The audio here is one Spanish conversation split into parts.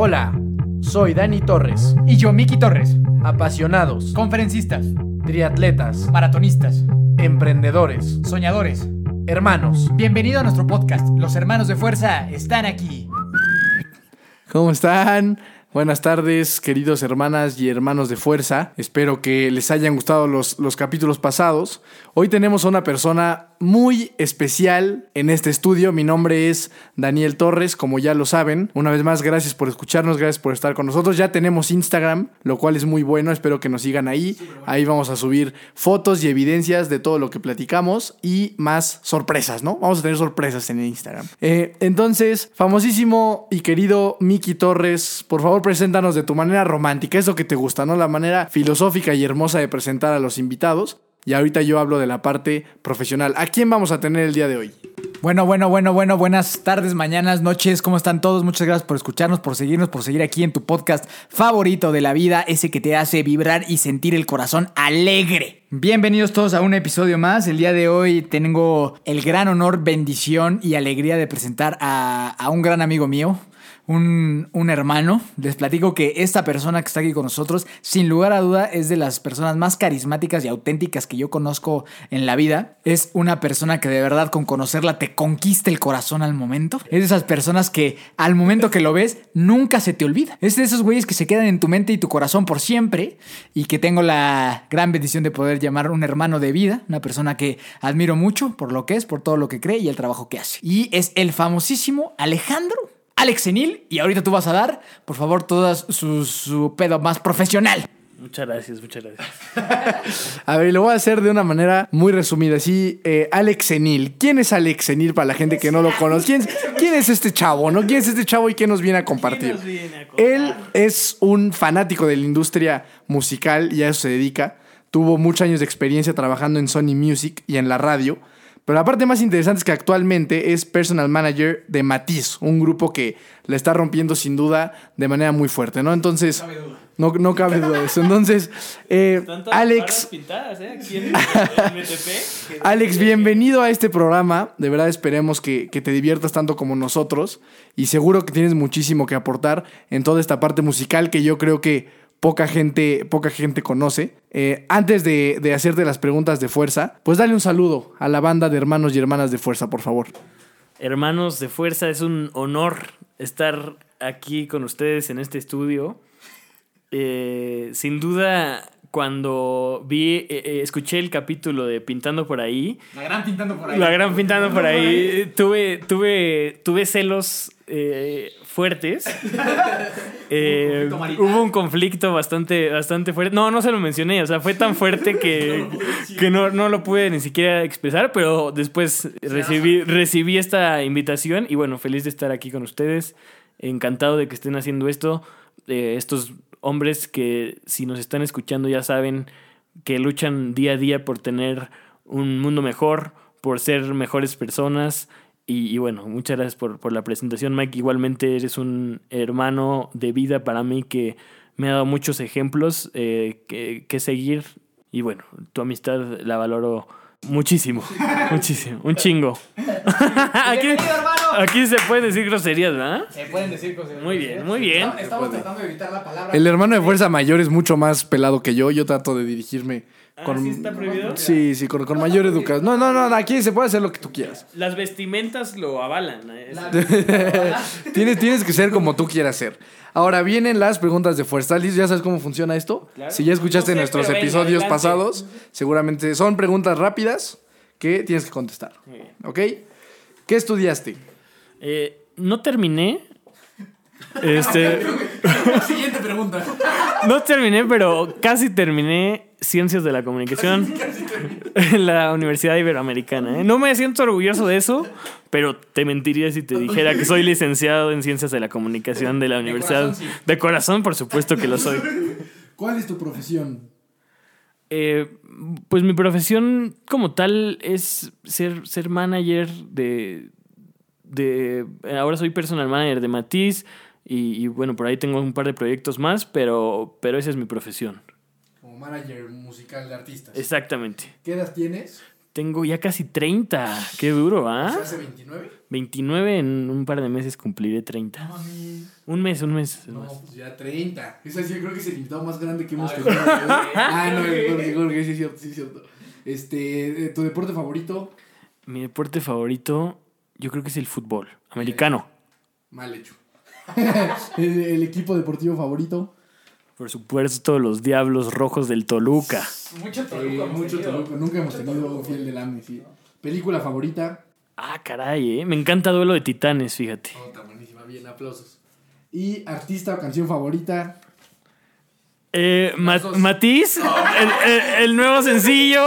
Hola, soy Dani Torres. Y yo, Miki Torres. Apasionados, Conferencistas, triatletas, maratonistas, emprendedores, soñadores. hermanos. Bienvenido a nuestro podcast. Los hermanos de fuerza están aquí. ¿Cómo están? Buenas tardes, queridos hermanas y hermanos de fuerza. Espero que les hayan gustado los, los capítulos pasados. Hoy tenemos a una persona muy especial en este estudio. Mi nombre es Daniel Torres, como ya lo saben. Una vez más, gracias por escucharnos, gracias por estar con nosotros. Ya tenemos Instagram, lo cual es muy bueno. Espero que nos sigan ahí. Ahí vamos a subir fotos y evidencias de todo lo que platicamos y más sorpresas, ¿no? Vamos a tener sorpresas en Instagram. Eh, entonces, famosísimo y querido Miki Torres, por favor, preséntanos de tu manera romántica, eso que te gusta, ¿no? La manera filosófica y hermosa de presentar a los invitados. Y ahorita yo hablo de la parte profesional. ¿A quién vamos a tener el día de hoy? Bueno, bueno, bueno, bueno. Buenas tardes, mañanas, noches. ¿Cómo están todos? Muchas gracias por escucharnos, por seguirnos, por seguir aquí en tu podcast favorito de la vida, ese que te hace vibrar y sentir el corazón alegre. Bienvenidos todos a un episodio más. El día de hoy tengo el gran honor, bendición y alegría de presentar a, a un gran amigo mío, un, un, hermano. Les platico que esta persona que está aquí con nosotros, sin lugar a duda, es de las personas más carismáticas y auténticas que yo conozco en la vida. Es una persona que de verdad con conocerla te conquista el corazón al momento. Es de esas personas que al momento que lo ves, nunca se te olvida. Es de esos güeyes que se quedan en tu mente y tu corazón por siempre y que tengo la gran bendición de poder llamar un hermano de vida, una persona que admiro mucho por lo que es, por todo lo que cree y el trabajo que hace. Y es el famosísimo Alejandro Alex Senil y ahorita tú vas a dar, por favor, todo su, su pedo más profesional. Muchas gracias, muchas gracias. a ver, lo voy a hacer de una manera muy resumida. Así, eh, Alex Senil. ¿Quién es Alex Senil para la gente que no lo conoce? ¿Quién, ¿Quién, es este chavo? ¿no? ¿Quién es este chavo y qué nos viene a compartir? Viene a Él es un fanático de la industria musical y a eso se dedica. Tuvo muchos años de experiencia trabajando en Sony Music y en la radio. Pero la parte más interesante es que actualmente es personal manager de Matiz, un grupo que le está rompiendo sin duda de manera muy fuerte, ¿no? Entonces, no, no cabe duda de eso. Entonces, eh, Alex, pintadas, ¿eh? Aquí en el, MTP, Alex, bienvenido a este programa. De verdad esperemos que, que te diviertas tanto como nosotros y seguro que tienes muchísimo que aportar en toda esta parte musical que yo creo que poca gente, poca gente conoce. Eh, antes de, de, hacerte las preguntas de fuerza, pues dale un saludo a la banda de hermanos y hermanas de fuerza, por favor. Hermanos de fuerza, es un honor estar aquí con ustedes en este estudio. Eh, sin duda, cuando vi, eh, escuché el capítulo de Pintando por ahí. La gran Pintando por ahí. La gran Pintando por ahí. tuve, tuve, tuve celos eh, fuertes. eh, hubo un conflicto bastante, bastante fuerte. No, no se lo mencioné. O sea, fue tan fuerte que, que no, no lo pude ni siquiera expresar. Pero después recibí, recibí esta invitación. Y bueno, feliz de estar aquí con ustedes. Encantado de que estén haciendo esto. Eh, estos hombres que si nos están escuchando ya saben que luchan día a día por tener un mundo mejor, por ser mejores personas. Y, y bueno, muchas gracias por, por, la presentación, Mike. Igualmente eres un hermano de vida para mí que me ha dado muchos ejemplos eh, que, que seguir. Y bueno, tu amistad la valoro muchísimo, muchísimo, un chingo. aquí, aquí se pueden decir groserías, ¿verdad? Se pueden decir groserías. Muy bien, muy bien. Estamos tratando de evitar la palabra. El hermano de fuerza mayor es mucho más pelado que yo. Yo trato de dirigirme. Con, ¿Ah, ¿sí está prohibido? Sí, sí, con, con mayor educación. No, no, no, aquí se puede hacer lo que tú quieras. Las vestimentas lo avalan. ¿eh? tienes, tienes que ser como tú quieras ser. Ahora vienen las preguntas de fuerza. Liz, ¿ya sabes cómo funciona esto? Claro. Si ya escuchaste No sé, nuestros venga, episodios adelante. pasados, seguramente son preguntas rápidas que tienes que contestar. Muy bien. ¿Ok? ¿Qué estudiaste? Eh, no terminé. Este, Siguiente pregunta. No terminé, pero casi terminé Ciencias de la Comunicación en la Universidad Iberoamericana. ¿eh? No me siento orgulloso de eso, pero te mentiría si te dijera que soy licenciado en Ciencias de la Comunicación de la Universidad. corazón, sí. De corazón, por supuesto que lo soy. ¿Cuál es tu profesión? Eh, pues mi profesión como tal es ser, ser manager de, de... Ahora soy personal manager de Matiz y, y bueno, por ahí tengo un par de proyectos más, pero, pero esa es mi profesión. Como manager musical de artistas. Exactamente. ¿Qué edad tienes? Tengo ya casi 30. Qué duro, ¿ah? ¿Hace 29? 29 en un par de meses cumpliré 30. Un mes, un mes. es No, más. pues ya 30. Ese sí, creo que es el invitado más grande que hemos tenido. ah, no, Jorge, Jorge, sí es cierto, sí es cierto. Este, eh, ¿tu deporte favorito? Mi deporte favorito, yo creo que es el fútbol americano. Mal hecho. el, el equipo deportivo favorito? Por supuesto, los Diablos Rojos del Toluca. Mucho Eh, mucho Toluca. Nunca hemos tenido un fiel del AME, sí. ¿Película favorita? Ah, caray, ¿eh? Me encanta Duelo de Titanes, fíjate. Oh, está buenísima, bien, aplausos. ¿Y artista o canción favorita? Eh, Ma- Matiz, el, el- el nuevo sencillo.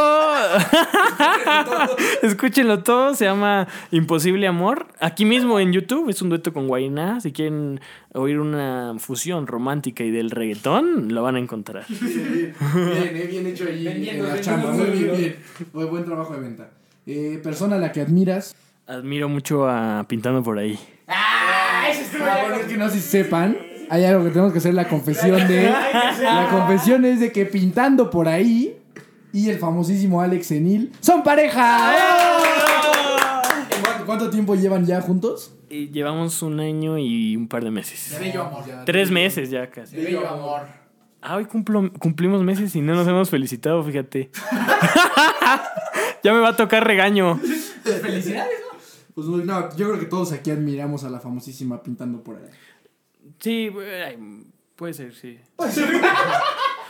Escúchenlo todo, se llama Imposible Amor. Aquí mismo en YouTube es un dueto con Guainá. Si quieren oír una fusión romántica y del reggaetón, lo van a encontrar. Bien, bien, eh, bien hecho ahí Vendiendo, en la chamba. Muy bien, bien. Muy buen trabajo de venta. Eh, persona a la que admiras. Admiro mucho a Pintando por ahí. ¡Ah! Ese estuvo Ah, es con- que no sé si sepan. Hay algo que tenemos que hacer la confesión de. La confesión es de que pintando por ahí y el famosísimo Alex Enil son pareja. ¿Cuánto, cuánto tiempo llevan ya juntos? Y llevamos un año y un par de meses. De bello amor. Tres meses ya casi. De bello amor. Ah, hoy cumplo- cumplimos meses y no nos hemos felicitado, fíjate. ya me va a tocar regaño. Felicidades, ¿no? Pues no, yo creo que todos aquí admiramos a la famosísima pintando por ahí. Sí, ay, puede ser, sí.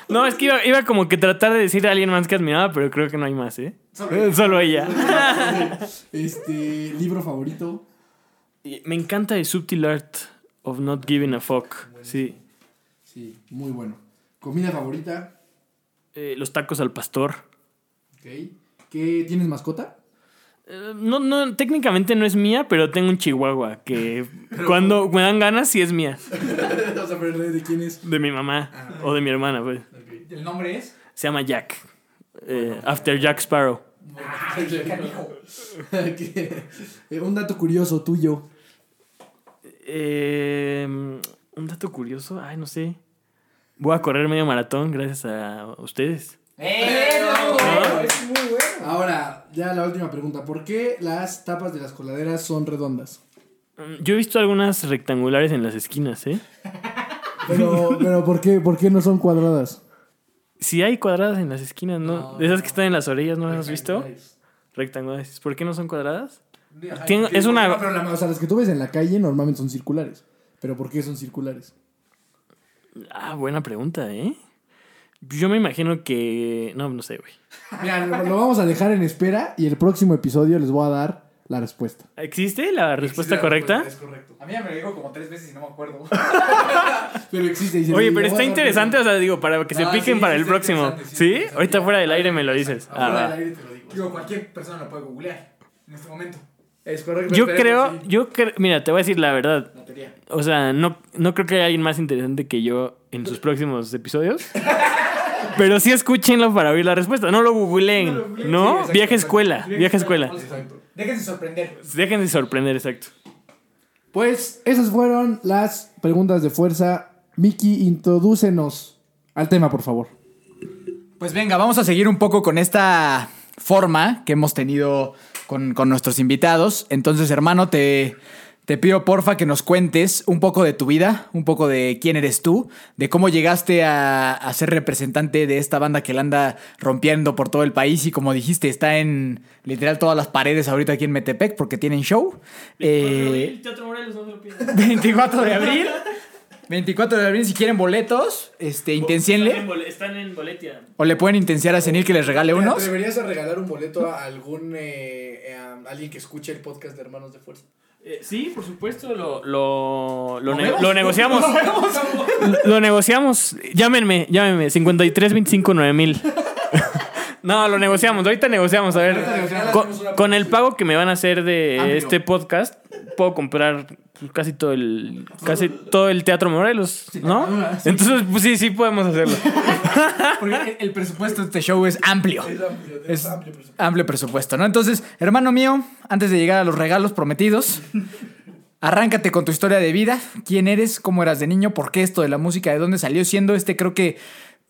No, es que iba, iba como que tratar de decir a alguien más que admiraba, pero creo que no hay más, ¿eh? Eh, Solo ella. Este, libro favorito. Me encanta The Subtle Art of Not Giving a Fuck. Sí. Sí, muy bueno. Comida favorita. Eh, los tacos al pastor. Ok. ¿Qué tienes mascota? No, no, técnicamente no es mía, pero tengo un chihuahua que cuando me dan ganas sí es mía. Vamos a ver de quién es. De mi mamá o de mi hermana, pues. El nombre es. Se llama Jack. Eh, after Jack Sparrow. Eh, Un dato curioso tuyo. Eh, un dato curioso, ay, no sé. Voy a correr medio maratón gracias a ustedes. ¡Eh! no, ¿No? Es muy bueno. Ahora, ya la última pregunta. ¿Por qué las tapas de las coladeras son redondas? Mm, Yo he visto algunas rectangulares en las esquinas, ¿eh? Pero, pero ¿por, qué, ¿por qué no son cuadradas? Si hay cuadradas en las esquinas, ¿no? Esas que están en las orillas, ¿no las has visto? Rectangulares. ¿Por qué no son cuadradas? Es No, una... pero la- o sea, las que tú ves en la calle normalmente son circulares. ¿Pero por qué son circulares? Ah, buena pregunta, ¿eh? Yo me imagino que... No, no sé, güey. Mira, lo, lo vamos a dejar en espera y el próximo episodio les voy a dar la respuesta. ¿Existe la respuesta correcta? Es correcto. A mí ya me lo dijo como tres veces y no me acuerdo. Pero existe. dice, Oye, pero está interesante, o sea, digo, para que se Ah, piquen sí, para sí, el próximo. sí. Ahorita fuera del aire me lo dices. Ah, Fuera del aire te lo digo. Digo, cualquier persona lo puede googlear en este momento. Es correcto. Yo creo, sí. yo creo, mira, te voy a decir la verdad. La teoría. O sea, no, no creo que haya alguien más interesante que yo en sus próximos episodios. Pero sí escúchenlo para oír la respuesta. No lo googleen, ¿no? Sí, exacto, Vieja exacto. escuela, vieja escuela. Déjense sorprender. Déjense sorprender, exacto. Pues esas fueron las preguntas de fuerza. Miki, introdúcenos al tema, por favor. Pues venga, vamos a seguir un poco con esta forma que hemos tenido con, con nuestros invitados. Entonces, hermano, te, te pido porfa que nos cuentes un poco de tu vida, un poco de quién eres tú, de cómo llegaste a, a ser representante de esta banda que la anda rompiendo por todo el país y como dijiste, está en literal todas las paredes ahorita aquí en Metepec porque tienen show. Eh, Teatro Morelos, no se lo pierdan. 24 de abril. 24 de abril, si quieren boletos, este, intencienle. Están en Boletia. O le pueden intenciar a Senil que les regale unos. atreverías a regalar un boleto a algún alguien que escuche el podcast de Hermanos de Fuerza? Eh, sí, por supuesto, lo, lo, lo, ne- vemos? lo negociamos. lo negociamos. Llámenme, llámenme. 53 25 9000. No, lo negociamos. Ahorita negociamos. A ver, con, el pago que me van a hacer de este podcast, puedo comprar casi todo el casi todo el Teatro Morelos, ¿no? Entonces, pues sí, sí podemos hacerlo. Porque el- presupuesto de este show es amplio. amplio, Es amplio presupuesto, ¿no? Entonces, hermano mío, antes de llegar a los regalos prometidos, arráncate con tu historia de vida. ¿Quién eres? ¿Cómo eras de niño? ¿Por qué esto de la música? ¿De dónde salió? Siendo este, creo que,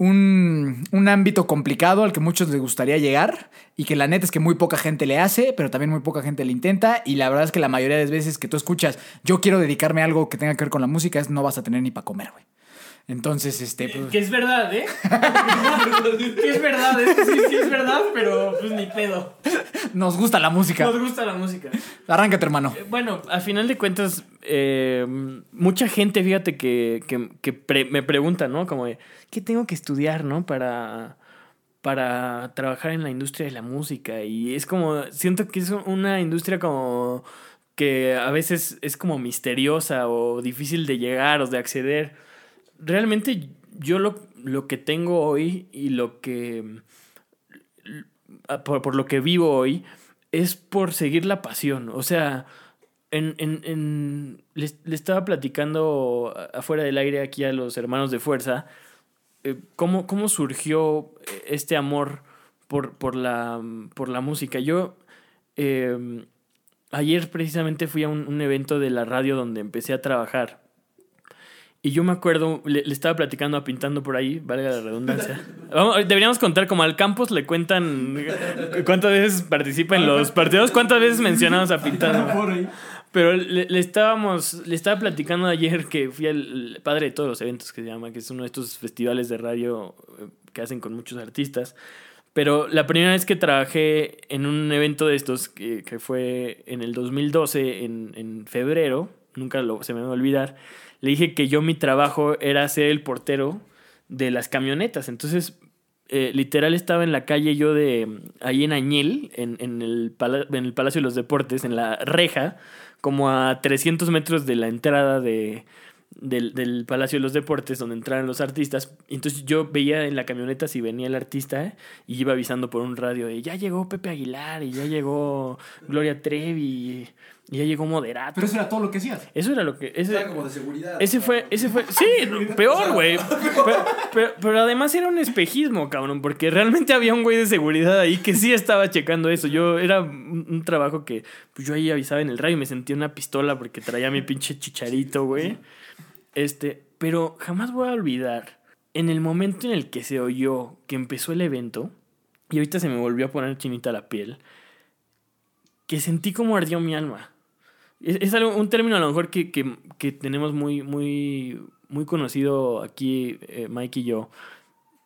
un, un ámbito complicado al que muchos les gustaría llegar y que la neta es que muy poca gente le hace, pero también muy poca gente le intenta y la verdad es que la mayoría de las veces que tú escuchas yo quiero dedicarme a algo que tenga que ver con la música es no vas a tener ni para comer, güey. Entonces, este... pues, Que es verdad, ¿eh? que es verdad, ¿eh? sí, sí es verdad, pero pues ni pedo. nos gusta la música. Nos gusta la música. Arráncate, hermano. Eh, Bueno, al final de cuentas, eh, mucha gente, fíjate, que, que- que pre- me pregunta, ¿no? Como ¿qué tengo que estudiar, ¿no? Para, para trabajar en la industria de la música. Y es como, siento que es una industria como que a veces es como misteriosa o difícil de llegar o de acceder. Realmente yo lo, lo que tengo hoy y lo que por, por lo que vivo hoy es por seguir la pasión. O sea, en, en, en- le, estaba platicando afuera del aire aquí a los hermanos de fuerza eh, cómo, cómo surgió este amor por, por, la, por la música. Yo eh, ayer precisamente fui a un evento de la radio donde empecé a trabajar. Y yo me acuerdo, le, le estaba platicando a Pintando por ahí, valga la redundancia. Vamos, deberíamos contar, como al campus le cuentan cuántas veces participa en los partidos, cuántas veces mencionamos a Pintando. Pero le, le estábamos, le estaba platicando ayer que fui al el padre de todos los eventos que se llama, que es uno de estos festivales de radio eh, que hacen con muchos artistas. Pero la primera vez que trabajé en un evento de estos, que, que fue en el 2012, en, en febrero, nunca lo, se me va a olvidar, le dije que yo mi trabajo era ser el portero de las camionetas. Entonces, eh, literal estaba en la calle yo de ahí en Añel, en, en, el en el Palacio de los Deportes, en la reja, como a 300 metros de la entrada de, del, del Palacio de los Deportes, donde entraron los artistas. Entonces yo veía en la camioneta si venía el artista y iba avisando por un radio de ya llegó Pepe Aguilar y ya llegó Gloria Trevi ya llegó Moderato. Pero eso era todo lo que hacías. Eso era lo que... Ese, Era como de seguridad. ese fue, ese fue, sí, peor, güey. Pero, pero, pero además era un espejismo, cabrón, porque realmente había un güey de seguridad ahí que sí estaba checando eso. Yo era un, un trabajo que pues, yo ahí avisaba en el radio y me sentía una pistola porque traía mi pinche chicharito, güey. Este, pero jamás voy a olvidar en el momento en el que se oyó que empezó el evento y ahorita se me volvió a poner chinita la piel, que sentí como ardió mi alma. Es, es algo, un término a lo mejor que, que, que tenemos muy, muy, muy conocido aquí, eh, Mike y yo.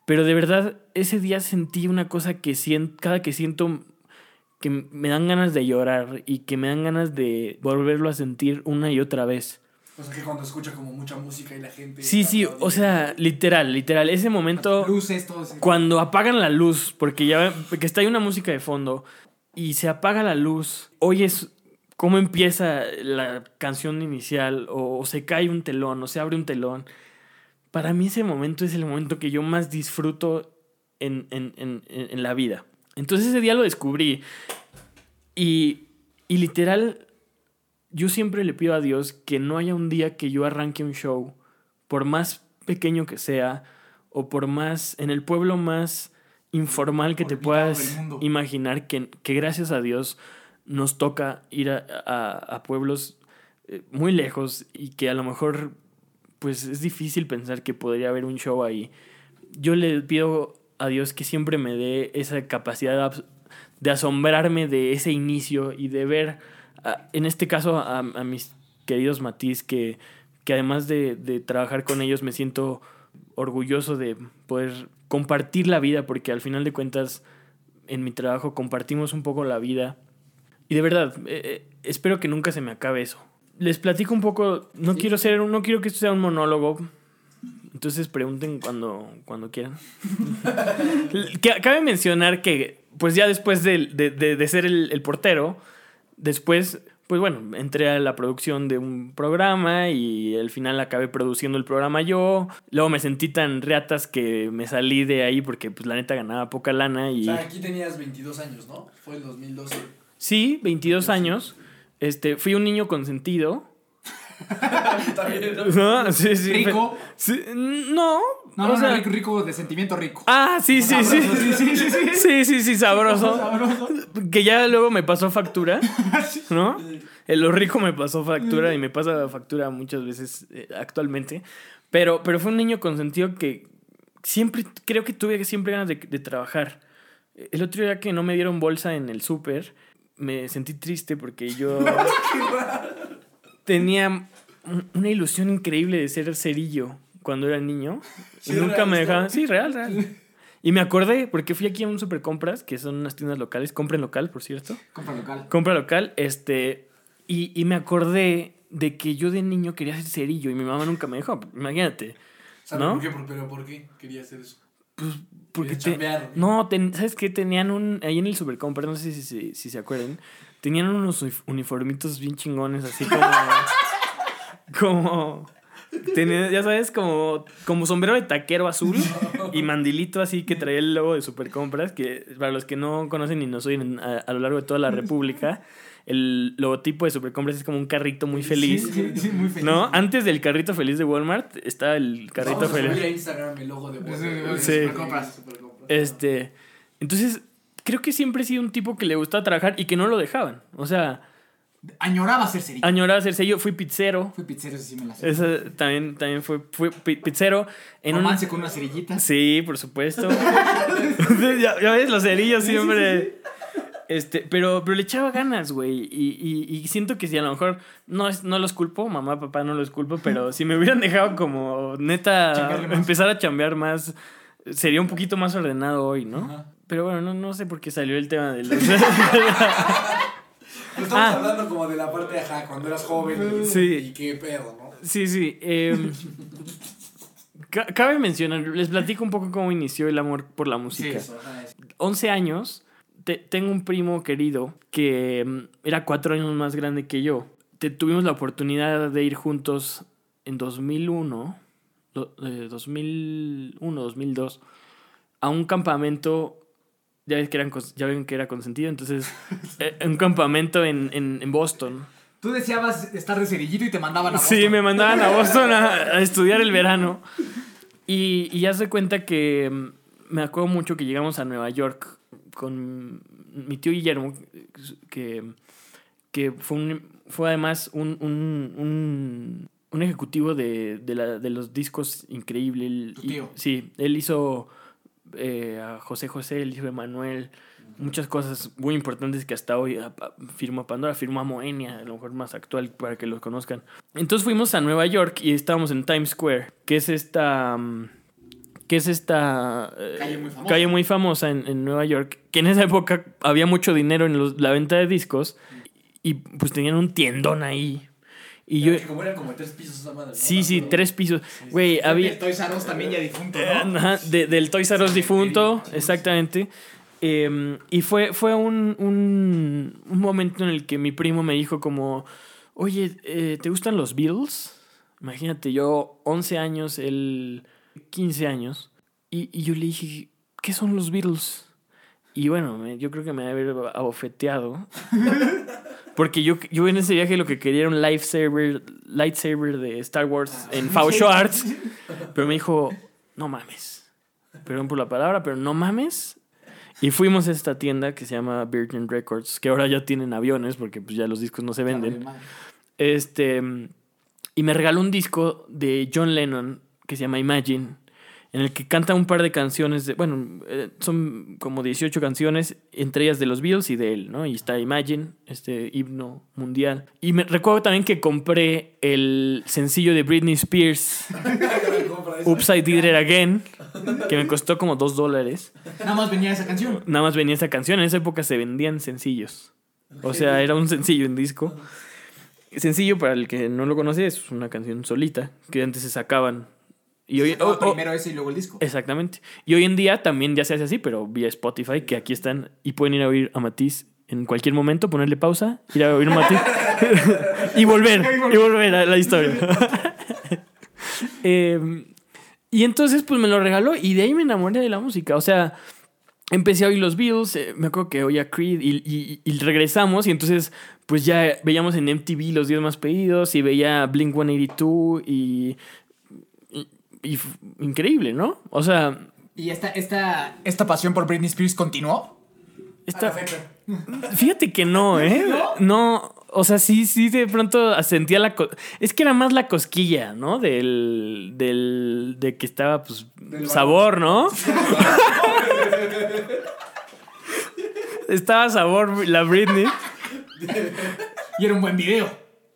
Pero de verdad, ese día sentí una cosa que siento, cada que siento que me dan ganas de llorar y que me dan ganas de volverlo a sentir una y otra vez. O sea, que cuando escucha como mucha música y la gente. Sí, sí, o sea, literal, literal. Ese momento Luces, todo eso. cuando apagan la luz, porque ya que está ahí una música de fondo y se apaga la luz, oyes cómo empieza la canción inicial o, o se cae un telón o se abre un telón. Para mí ese momento es el momento que yo más disfruto en, en, en, en la vida. Entonces ese día lo descubrí y, y literal yo siempre le pido a Dios que no haya un día que yo arranque un show, por más pequeño que sea, o por más, en el pueblo más informal que te puedas imaginar, que, que gracias a Dios nos toca ir a, a- pueblos eh, muy lejos y que a lo mejor pues es difícil pensar que podría haber un show ahí. Yo le pido a Dios que siempre me dé esa capacidad de asombrarme de ese inicio y de ver, en este caso, a, a mis queridos Matiz, que, que además de, de trabajar con ellos me siento orgulloso de poder compartir la vida, porque al final de cuentas, en mi trabajo compartimos un poco la vida. Y de verdad, eh, eh, espero que nunca se me acabe eso. Les platico un poco, no quiero ser, no quiero que esto sea un monólogo. Entonces pregunten cuando, cuando quieran. Que- Cabe mencionar que, pues ya después de, de- de- de ser el, el portero, después, pues bueno, entré a la producción de un programa y al final acabé produciendo el programa yo. Luego me sentí tan reatas que me salí de ahí porque, pues la neta ganaba poca lana O y... sea, aquí tenías 22 años, ¿no? Fue el 2012. Sí, 22 años. Este, fui un niño consentido. No, sí, sí. Rico. Sí, no. No, o no, sea- no, rico, rico, de sentimiento rico. Ah, sí, sí, sí. Sabroso, sí, sí, sí, sí. Sí, sí, sí, sabroso. Sabroso. Que ya luego me pasó factura, ¿no? En lo rico me pasó factura y me pasa factura muchas veces eh, actualmente. Pero, pero fue un niño consentido que siempre, creo que tuve siempre ganas de, de trabajar. El otro día que no me dieron bolsa en el súper, me sentí triste porque yo tenía un- una ilusión increíble de ser cerillo cuando era niño. y Sí, nunca real, me dejaban. Sí, real, real. Y me acordé porque fui aquí a un super compras, que son unas tiendas locales, compren local, por cierto. Compra local. Compra local, este, y, y me acordé de que yo de niño quería ser cerillo y mi mamá nunca me dejó. Imagínate. ¿Sabes ¿No? por qué? ¿Pero por qué quería hacer eso? Porque Quería te- no, ten- ¿sabes qué? Tenían un. Ahí en el Supercompra, no sé si, si, si se acuerdan. Tenían unos unif- uniformitos bien chingones, así como. como. tenía- ya sabes, como, como sombrero de taquero azul y mandilito así que traía el logo de Supercompras. Que para los que no conocen y no oyen a, a lo largo de toda la República, el logotipo de Supercompras es como un carrito muy feliz. Sí, sí, muy feliz. ¿No? Antes del carrito feliz de Walmart está el carrito Vamos a feliz. subir a Instagram el logo de Walmart. Sí. Supercompras. Supercompras. Este, entonces, creo que siempre he sido un tipo que le gustaba trabajar y que no lo dejaban. O sea, Añoraba ser cerillo. añoraba ser sello, fui pizzero. Fui pizzero, sí me la sé. Esa también, también fue, fue pi- pizzero en un... Romance con una cerillita. Sí, por supuesto. ya, ya ves, los cerillos siempre... Este, pero, pero le echaba ganas, güey. Y, y, y siento que si a lo mejor no, es, no los culpo, mamá, papá, no los culpo, pero si me hubieran dejado como neta empezar a chambear más, sería un poquito más ordenado hoy, ¿no? Ajá. Pero bueno, no, no sé por qué salió el tema de los... Estamos Ah. hablando como de la parte, ajá, cuando eras joven Sí. y qué pedo, ¿no? sí, sí. em, ca- cabe mencionar, les platico un poco cómo inició el amor por la música. Eso, ajá, eso. 11 años, te- tengo un primo querido que mm, era cuatro años más grande que yo. Te- tuvimos la oportunidad de ir juntos en 2001, do- eh, 2001, 2002, a un campamento. Ya, ves que eran, ya ven que era consentido, entonces, eh, un campamento en, en, en Boston. Tú deseabas estar de cerillito y te mandaban a Sí, Boston. me mandaban a Boston a, a estudiar el verano. Y, y ya se cuenta que mm, me acuerdo mucho que llegamos a Nueva York con mi tío Guillermo, que, que fue, un- fue además un, un, un, un ejecutivo de, de, la- de los discos increíble. Él- Tu y- tío. sí, él hizo eh, a José José, él hizo a Emanuel, muchas cosas muy importantes que hasta hoy a- a- firmó a Pandora, firmó a Moenia, a lo mejor más actual para que los conozcan. Entonces fuimos a Nueva York y estábamos en Times Square, que es esta... mm, que es esta eh, Calle muy famosa. calle muy famosa en, en Nueva York, que en esa época había mucho dinero en los- la venta de discos y pues tenían un tiendón ahí. Y yo... Que como eran como tres pisos esa madre, ¿no? Sí, sí, tres pisos. Güey, había... El Toys R Us también ya difunto, Eh, ¿no? ajá, de- del Toys R Us difunto, exactamente. Eh, y fue, fue un, un, un momento en el que mi primo me dijo como, oye, eh, ¿te gustan los Beatles? Imagínate, yo 11 años, él 15 años. Y, y yo le dije, ¿qué son los Beatles? Y bueno, me- yo creo que me debe haber abofeteado. Porque yo, yo en ese viaje lo que quería era un lightsaber, lightsaber de Star Wars en Faux Arts. Pero me dijo, no mames. Perdón por la palabra, pero no mames. Y fuimos a esta tienda que se llama Virgin Records, que ahora ya tienen aviones porque pues ya los discos no se venden. Este, y me regaló un disco de John Lennon que se llama Imagine, en el que canta un par de canciones, de, bueno, eh, son como 18 canciones, entre ellas de los Beatles y de él, ¿no? Y está Imagine, este himno mundial. Y me recuerdo también que compré el sencillo de Britney Spears, Upside Did It Again, que me costó como 2 dólares. Nada más venía esa canción. Nada más venía esa canción. En esa época se vendían sencillos. O sea, era un sencillo en disco. Sencillo, para el que no lo conoce, es una canción solita que antes se sacaban. Y hoy, oh, oh, primero ese y luego el disco. exactamente. Y hoy en día también ya se hace así, pero vía Spotify, que aquí están y pueden ir a oír a Matiz en cualquier momento, ponerle pausa, ir a oír a Matiz y volver, y volver a la historia. Eh, y entonces, pues me lo regaló y de ahí me enamoré de la música. O sea, empecé a oír los Beatles, eh, me acuerdo que oía Creed y, y- y regresamos y entonces, pues ya veíamos en MTV los 10 más pedidos y veía Blink 182 y, y, increíble, ¿no? O sea, ¿Y esta, esta, esta pasión por Britney Spears continuó? esta, fíjate que no, ¿eh? No, o sea, sí, sí, de pronto sentía la... co- Es que era más la cosquilla, ¿no? Del, del, de que estaba, pues, sabor, ¿no? Estaba sabor la Britney. Y era un buen video.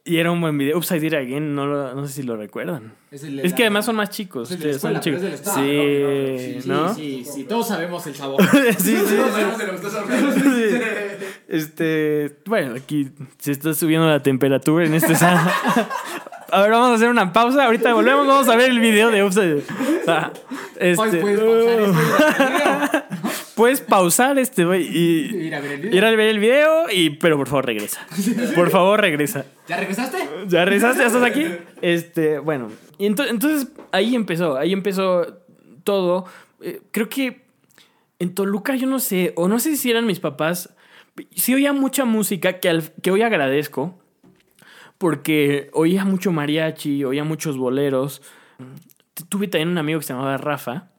Y era un buen video. Upside Down Again, no, lo- no sé si lo recuerdan. Es, el de Es la- que además son más chicos. es el de son chicos. es del estado, Sí, ¿no? Sí, sí, todos sabemos el sabor. sí, sí, sí. Sí. Este, bueno, aquí se está subiendo la temperatura en este sala. A ver, vamos a hacer una pausa. Ahorita volvemos. Vamos a ver el video de Upside. Este. Puedes pausar este güey y Ir a ver el video. ir a ver el video y pero por favor regresa. Por favor regresa. ¿Ya regresaste? ¿Ya regresaste? ¿Ya estás aquí? Este, bueno. Y ento- entonces ahí empezó, ahí empezó todo. Eh, creo que en Toluca yo no sé, o no sé si eran mis papás, sí oía mucha música que, al- que hoy agradezco, porque oía mucho mariachi, oía muchos boleros. Tuve también un amigo que se llamaba Rafa,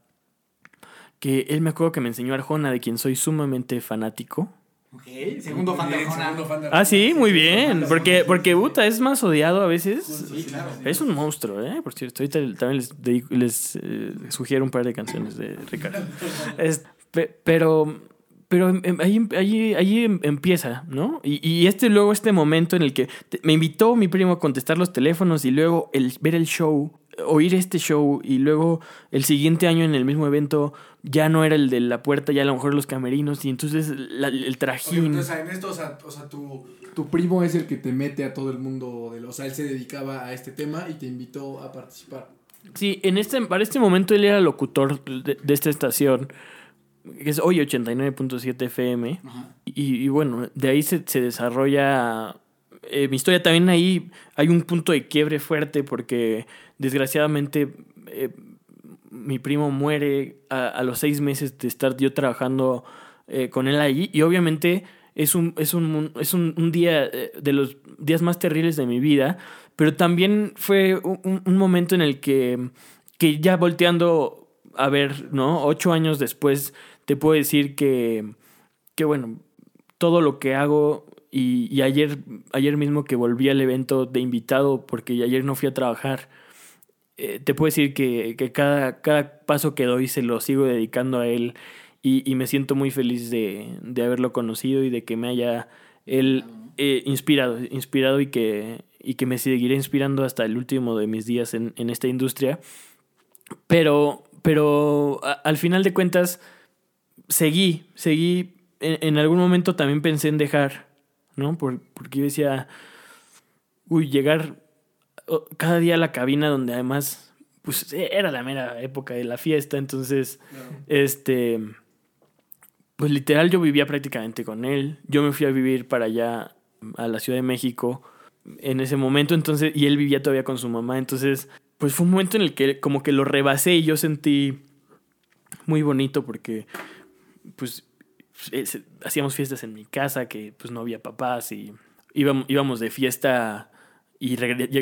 que él me acuerdo que me enseñó Arjona, de quien soy sumamente fanático. Ok, segundo fan de Arjona. Ah, sí, muy bien. Porque, porque Uta es más odiado a veces. Sí, claro. Es un monstruo, ¿eh? Por cierto, ahorita también les, eh, sugiero un par de canciones de Ricardo. Es- pe- pero pero em- em- ahí, ahí, ahí em- empieza, ¿no? Y, y este luego, este momento en el que te- me invitó mi primo a contestar los teléfonos y luego el, ver el show, oír este show y luego el siguiente año en el mismo evento ya no era el de la puerta, ya a lo mejor los camerinos y entonces la- el trajín. Entonces, en esto, o sea, o sea, tu, tu primo es el que te mete a todo el mundo. Del, o sea, él se dedicaba a este tema y te invitó a participar. Sí, en este, para este momento él era locutor de, de esta estación, que es hoy 89.7 FM. Y, y bueno, de ahí se, se desarrolla eh, mi historia. También ahí hay un punto de quiebre fuerte porque desgraciadamente eh, mi primo muere a, los seis meses de estar yo trabajando eh, con él ahí. Y obviamente es un, es un, es un, un día de los días más terribles de mi vida. Pero también fue un- un momento en el que, que ya volteando a ver, ¿no? Ocho años después, te puedo decir que, que bueno, todo lo que hago y, y ayer, ayer mismo que volví al evento de invitado, porque ayer no fui a trabajar, eh, te puedo decir que, que cada, cada paso que doy se lo sigo dedicando a él y, y me siento muy feliz de, de haberlo conocido y de que me haya él eh, inspirado, inspirado y que, y que me seguiré inspirando hasta el último de mis días en, en esta industria. Pero, pero al final de cuentas, seguí, seguí. En algún momento también pensé en dejar, ¿no? Por- porque yo decía, uy, llegar cada día a la cabina donde además, pues era la mera época de la fiesta, entonces, este, pues literal yo vivía prácticamente con él. Yo me fui a vivir para allá, a la Ciudad de México, en ese momento, entonces, y él vivía todavía con su mamá, entonces, pues fue un momento en el que como que lo rebasé y yo sentí muy bonito porque, pues, eh, hacíamos fiestas en mi casa, que pues no había papás y íbamos, íbamos de fiesta y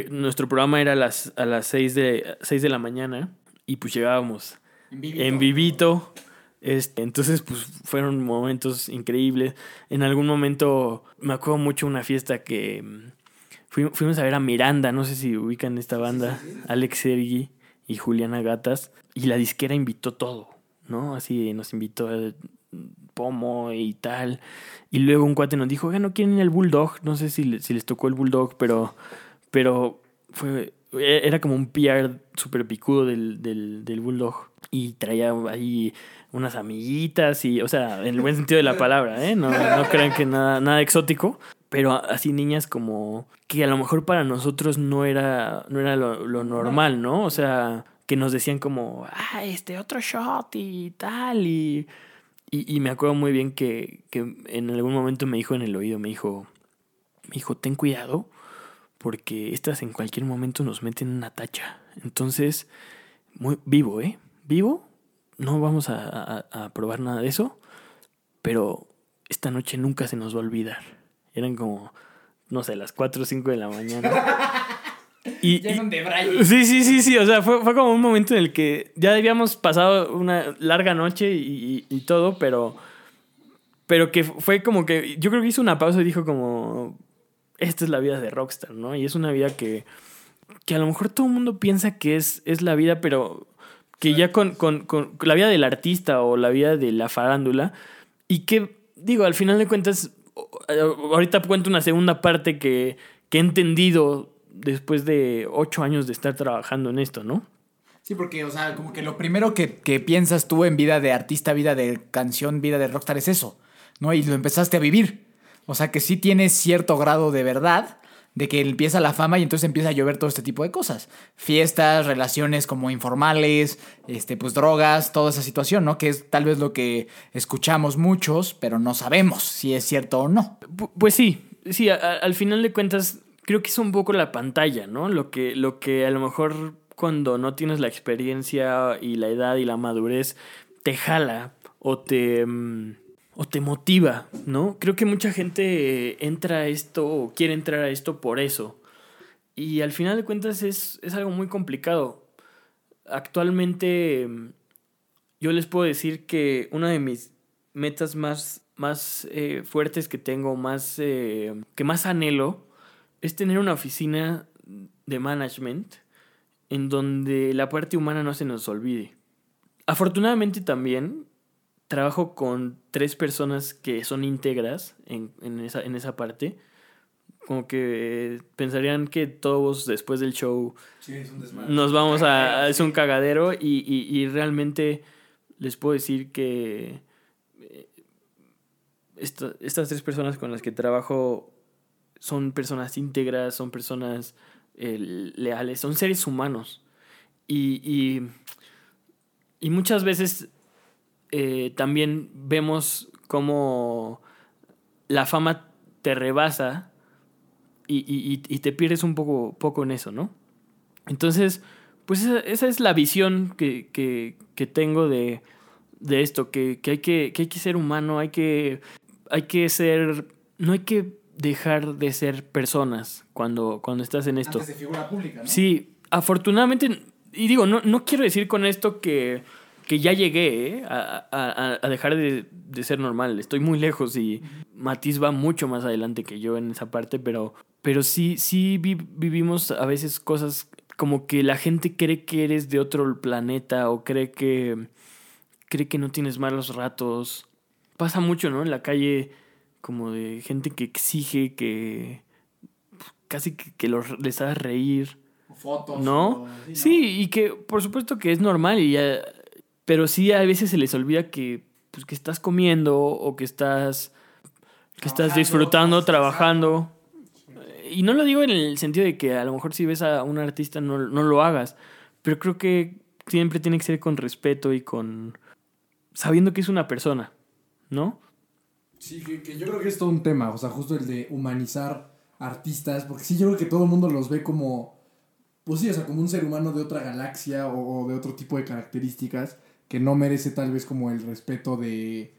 nuestro programa era a las, a las 6 de, 6 de la mañana y pues llegábamos En vivito. en vivito. Este, entonces, pues fueron momentos increíbles. En algún momento me acuerdo mucho una fiesta que mm, fui- fuimos a ver a Miranda, no sé si ubican esta banda, Alex Sergi y Juliana Gatas, y la disquera invitó todo, ¿no? Así nos invitó el pomo y tal. Y luego un cuate nos dijo, "Oigan, ¿no quieren el Bulldog? No sé si, si les tocó el Bulldog, pero, pero fue, era como un PR súper picudo del, del, del Bulldog. Y traía ahí unas amiguitas y, o sea, en el buen sentido de la palabra, ¿eh? No, no crean que nada, nada exótico. Pero así niñas como que a lo mejor para nosotros no era, no era lo, lo normal, ¿no? O sea, que nos decían como, ah, este otro shot y tal. Y, y, y me acuerdo muy bien que, que en algún momento me dijo en el oído, me dijo, me dijo, ten cuidado porque estas en cualquier momento nos meten una tacha. Entonces, muy vivo, ¿eh? Vivo. No vamos a, a- probar nada de eso, pero esta noche nunca se nos va a olvidar. Eran como, no sé, las 4 o 5 de la mañana. Y, en un debraye. Sí, sí, sí, sí. O sea, fue, fue como un momento en el que ya habíamos pasado una larga noche y, y- y todo, pero. Pero que fue como que. Yo creo que hizo una pausa y dijo como. Esta es la vida de Rockstar, ¿no? Y es una vida que. Que a lo mejor todo el mundo piensa que es, es la vida, pero. que ya con, con, con la vida del artista o la vida de la farándula, y que, digo, al final de cuentas, ahorita cuento una segunda parte que, que he entendido después de ocho años de estar trabajando en esto, ¿no? Sí, porque, o sea, como que lo primero que, que, piensas tú en vida de artista, vida de canción, vida de rockstar es eso, ¿no? Y lo empezaste a vivir. O sea, que sí tienes cierto grado de verdad de que empieza la fama y entonces empieza a llover todo este tipo de cosas. Fiestas, relaciones como informales, este, pues drogas, toda esa situación, ¿no? Que es tal vez lo que escuchamos muchos, pero no sabemos si es cierto o no. Pues sí, sí, al final de cuentas, creo que es un poco la pantalla, ¿no? Lo que, lo que a lo mejor cuando no tienes la experiencia y la edad y la madurez te jala o te... Mm, o te motiva, ¿no? Creo que mucha gente entra a esto o quiere entrar a esto por eso. Y al final de cuentas es, algo muy complicado. Actualmente yo les puedo decir que una de mis metas más, más eh, fuertes que tengo, más, eh, que más anhelo, es tener una oficina de management en donde la parte humana no se nos olvide. Afortunadamente también trabajo con tres personas que son íntegras en, esa, en esa parte. Como que pensarían que todos después del show nos vamos a... Es un cagadero y, realmente les puedo decir que eh, estas tres personas con las que trabajo son personas íntegras, son personas eh, leales, son seres humanos. Y, y, y muchas veces eh, también vemos cómo la fama te rebasa y, te pierdes un poco, poco en eso, ¿no? Entonces, pues esa, es la visión que, tengo de, esto, que, hay que, hay que ser humano, hay que, hay que ser, no hay que dejar de ser personas cuando, cuando estás en esto. Antes de figura pública, ¿no? Sí, afortunadamente, y digo, no, no quiero decir con esto que que ya llegué ¿eh? a, dejar de, ser normal. Estoy muy lejos y Matiz va mucho más adelante que yo en esa parte, pero, pero sí, sí vivimos a veces cosas como que la gente cree que eres de otro planeta o cree que, cree que no tienes malos ratos. Pasa mucho, ¿no? En la calle como de gente que exige que casi que, les hagas reír. Fotos. ¿No? Sí, y que por supuesto que es normal y ya pero sí a veces se les olvida que, pues, que estás comiendo o que estás, que estás disfrutando, trabajando. Y no lo digo en el sentido de que a lo mejor si ves a un artista no, no lo hagas, pero creo que siempre tiene que ser con respeto y con... sabiendo que es una persona, ¿no? Sí, que, yo creo que es todo un tema, o sea, justo el de humanizar artistas, porque sí, yo creo que todo el mundo los ve como, pues sí, o sea, como un ser humano de otra galaxia o de otro tipo de características que no merece tal vez como el respeto de...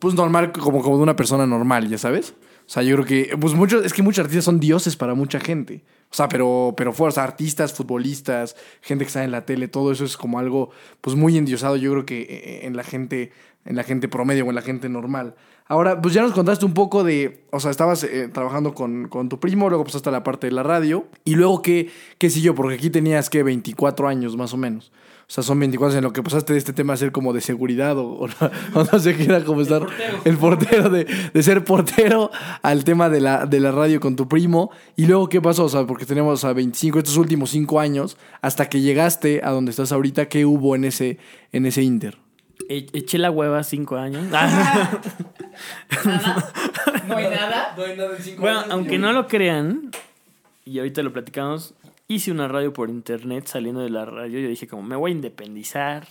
Pues normal, como, como de una persona normal, ya sabes. O sea, yo creo que, pues muchos, es que muchos artistas son dioses para mucha gente. O sea, pero, pero fuerza, artistas, futbolistas, gente que está en la tele, todo eso es como algo, pues muy endiosado, yo creo que eh, eh, en la gente, en la gente promedio o en la gente normal. Ahora, pues ya nos contaste un poco de, o sea, estabas eh, trabajando con, con, tu primo, luego pasaste a la parte de la radio, y luego qué, qué siguió, porque aquí tenías que 24 años más o menos. O sea, son 24 en lo que pasaste de este tema a ser como de seguridad o, no, sé qué era como estar el portero, de, de, ser portero al tema de la, de la radio con tu primo. Y luego, ¿qué pasó? O sea, porque tenemos a 25, estos últimos 5 años, hasta que llegaste a donde estás ahorita, ¿qué hubo en ese, en ese Inter? E, eché la hueva 5 años. ¿No hay nada? No hay nada en 5 años. Bueno, aunque no lo crean, y ahorita lo platicamos, hice una radio por internet saliendo de la radio. Yo dije como, me voy a independizar.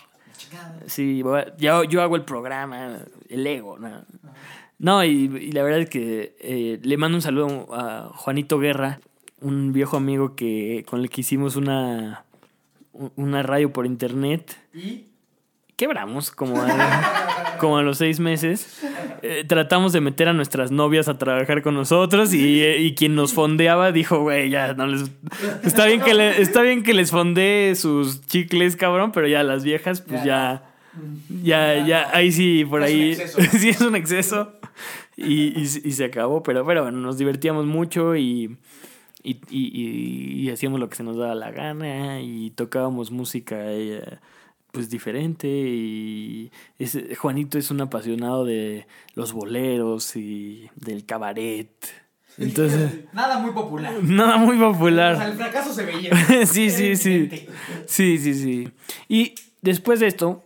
Sí, yo, yo hago el programa, el ego, ¿no? No, y, la verdad es que eh, le mando un saludo a Juanito Guerra, un viejo amigo que con el que hicimos una, una radio por internet. ¿Y? quebramos como a, como a los seis meses. Eh, tratamos de meter a nuestras novias a trabajar con nosotros y, quien nos fondeaba dijo, güey, ya no les... Está bien, que le, está bien que les fondee sus chicles, cabrón, pero ya las viejas, pues ya... Ya, ya, ahí sí, por ahí. sí, es un exceso. Y, y, se acabó, pero, pero bueno, nos divertíamos mucho y, y, y, hacíamos lo que se nos daba la gana y tocábamos música. Y, pues diferente y es, Juanito es un apasionado de los boleros y del cabaret. Entonces, Nada muy popular. nada muy O sea, popular. el fracaso se veía. sí, sí, sí. Sí, sí, sí. Y después de esto,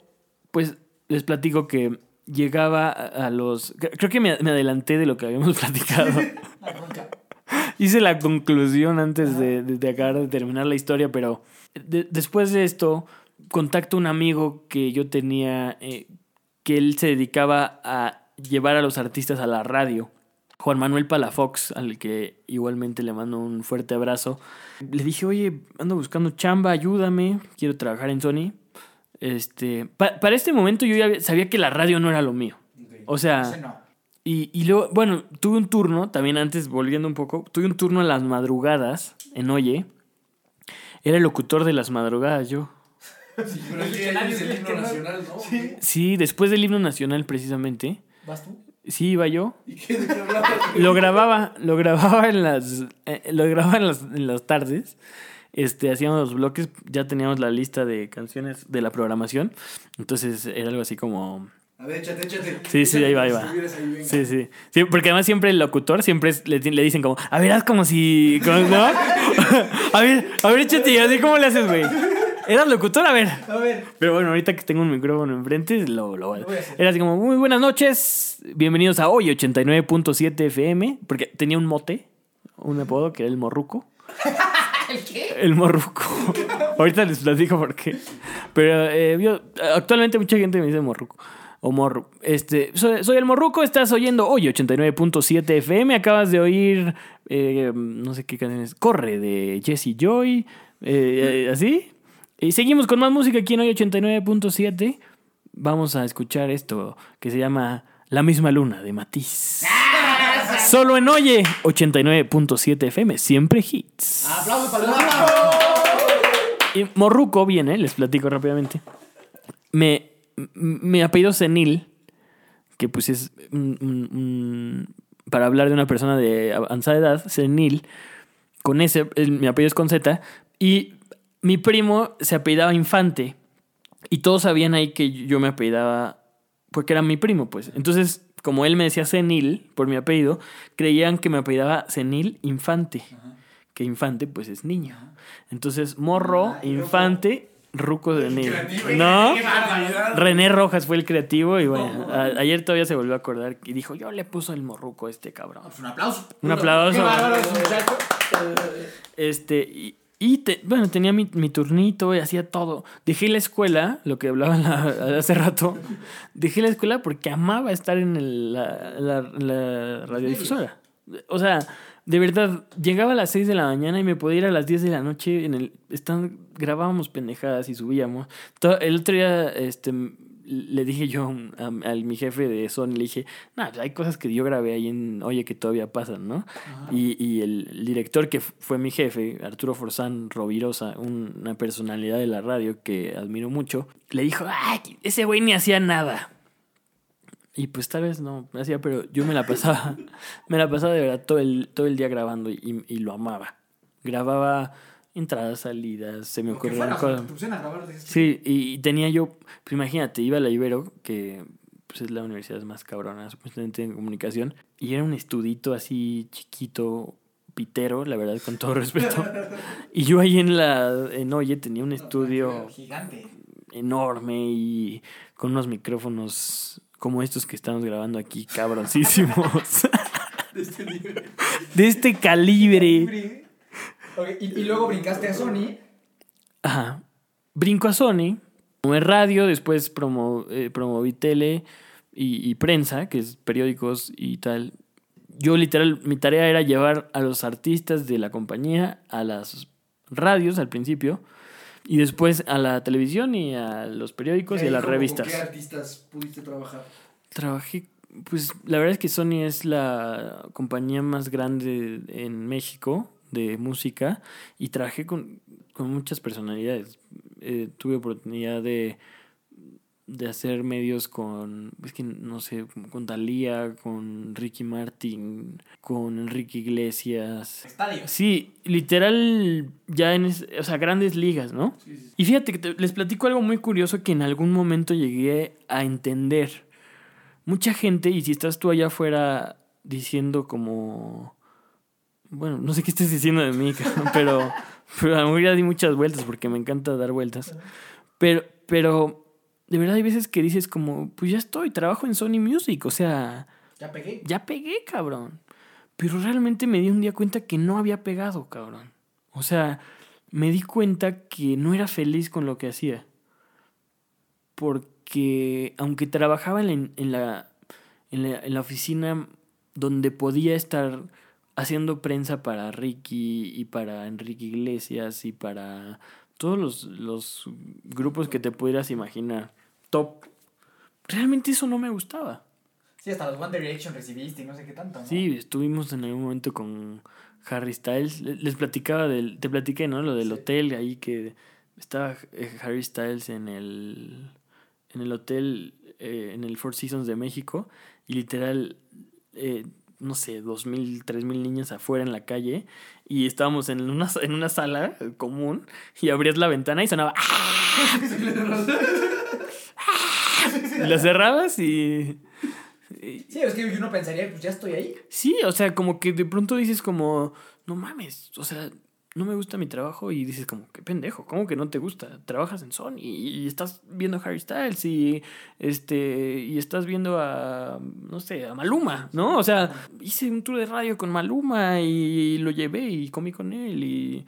pues les platico que llegaba a los... Creo que me, adelanté de lo que habíamos platicado. La. Hice la conclusión antes de, de- de acabar de terminar la historia, pero de- después de esto, contacto a un amigo que yo tenía, eh, que él se dedicaba a llevar a los artistas a la radio. Juan Manuel Palafox, al que igualmente le mando un fuerte abrazo. Le dije, oye, ando buscando chamba, ayúdame, quiero trabajar en Sony. Este, pa- para este momento yo ya sabía que la radio no era lo mío. O sea, no. y, y luego, bueno, tuve un turno, también antes, volviendo un poco, tuve un turno en las madrugadas, en Oye. Era el locutor de las madrugadas, yo. Sí, después del himno nacional, precisamente. ¿Vas tú? Sí, iba yo. ¿Y qué de qué hablabas? Lo grababa, lo grababa en las, eh, lo grababa en las, en las tardes. Este, hacíamos los bloques, ya teníamos la lista de canciones de la programación. Entonces era algo así como A ver, échate, échate. Sí, sí, ahí va, ahí va. Ahí. Sí, sí. Sí, porque además siempre el locutor siempre es- le, le dicen como, a ver, haz como si. como- ¿No? a ver, a ver, échate, y así cómo le haces, güey. ¿Eras locutor? A ver. A ver. Pero bueno, ahorita que tengo un micrófono enfrente, lo, lo Lo voy a hacer. Era así como, muy buenas noches, bienvenidos a hoy 89.7 FM, porque tenía un mote, un apodo que era el morruco. ¿El qué? El morruco. Ahorita les platico por qué. Pero eh, yo- actualmente mucha gente me dice morruco. O morro. Este, soy, soy el morruco, estás oyendo hoy 89.7 FM. Acabas de oír, eh, no sé qué canciones. Corre de Jesse Joy. eh, eh, ¿Así? Y seguimos con más música aquí en hoy 89.7. Vamos a escuchar esto que se llama La misma luna de Matiz. Solo en Oye 89.7 FM, siempre hits. Aplausos para el. Y Morruco viene, les platico rápidamente. Me, m- mi apellido senil, que pues es un- un- un- para hablar de una persona de avanzada edad, senil, con ese, el- mi apellido es con Z, y mi primo se apellidaba Infante, y todos sabían ahí que yo me apellidaba, porque era mi primo, pues. Entonces, como él me decía senil, por mi apellido, creían que me apellidaba senil Infante, que Infante pues es niño. Entonces, morro, infante, ruco de niño. ¿No? René Rojas fue el creativo y bueno, a- ayer todavía se volvió a acordar y dijo, yo le puso el morruco a este cabrón. Pues un aplauso. Un aplauso. Qué bárbaro muchacho. Este, y, y te- bueno, tenía mi, mi turnito y hacía todo. Dejé la escuela, lo que hablaba la- hace rato, dejé la escuela porque amaba estar en el- la, la- la radiodifusora. O sea, de verdad, llegaba a las 6 de la mañana y me podía ir a las 10 de la noche en el... Están, grabábamos pendejadas y subíamos. To- el otro día, este... Le dije yo a, a mi jefe de Sony, le dije, nah, pues hay cosas que yo grabé ahí en Oye que todavía pasan, ¿no? Y, y el, director que fue mi jefe, Arturo Forzán Rovirosa, un- una personalidad de la radio que admiro mucho, le dijo, ay, ese güey ni hacía nada. Y pues tal vez no hacía, pero yo me la pasaba, me la pasaba de verdad todo el, todo el día grabando y, y lo amaba. Grababa entradas, salidas, se me fuera, cosas. de. Sí, y tenía yo, pues imagínate, iba a la Ibero, que pues es la universidad más cabrona, supuestamente en comunicación, y era un estudito así chiquito, pitero, la verdad, con todo respeto. Y yo ahí en la, en Oye tenía un estudio Gigante. enorme y con unos micrófonos como estos que estamos grabando aquí, cabroncísimos. De este calibre. Y, y luego brincaste a Sony. Ajá. Brinco a Sony, promoví radio, después promo, eh, promoví tele y, y prensa, que es periódicos y tal. Yo literal, mi tarea era llevar a los artistas de la compañía a las radios al principio y después a la televisión y a los periódicos y a las ¿Cómo- revistas. ¿Con qué artistas pudiste trabajar? Trabajé, pues la verdad es que Sony es la compañía más grande en México de música y trabajé con, con muchas personalidades. Eh, tuve oportunidad de, de hacer medios con, es que no sé, con Dalía, con Ricky Martin, con Enrique Iglesias. Estadios. Sí, literal, ya en, es- o sea, grandes ligas, ¿no? Y fíjate que te- les platico algo muy curioso que en algún momento llegué a entender. Mucha gente, y si estás tú allá afuera diciendo como... Bueno, no sé qué estés diciendo de mí, cabrón, pero, pero a lo mejor ya di muchas vueltas porque me encanta dar vueltas. Pero, pero de verdad hay veces que dices como, pues ya estoy, trabajo en Sony Music, o sea, Ya pegué. ya pegué, cabrón. Pero realmente me di un día cuenta que no había pegado, cabrón. O sea, me di cuenta que no era feliz con lo que hacía. Porque aunque trabajaba en en la, en la, en la oficina donde podía estar haciendo prensa para Ricky y para Enrique Iglesias y para todos los, los grupos que te pudieras imaginar, top, realmente eso no me gustaba. Sí, hasta los One Direction recibiste y no sé qué tanto. ¿no? Sí, estuvimos en algún momento con Harry Styles. Le- Les platicaba del. Te platiqué, ¿no? Lo del hotel ahí que estaba eh, Harry Styles en el. En el hotel, eh, en el Four Seasons de México. Y literal, eh, no sé, dos mil, tres mil niños afuera en la calle. Y estábamos en una, en una sala común. Y abrías la ventana y sonaba. y la cerrabas y. y- Sí, es que uno pensaría, pues ya estoy ahí. Sí, o sea, como que de pronto dices como, no mames, o sea, no me gusta mi trabajo y dices como, qué pendejo, ¿cómo que no te gusta? Trabajas en Sony y estás viendo Harry Styles y este y estás viendo a no sé, a Maluma, ¿no? O sea, hice un tour de radio con Maluma y lo llevé y comí con él y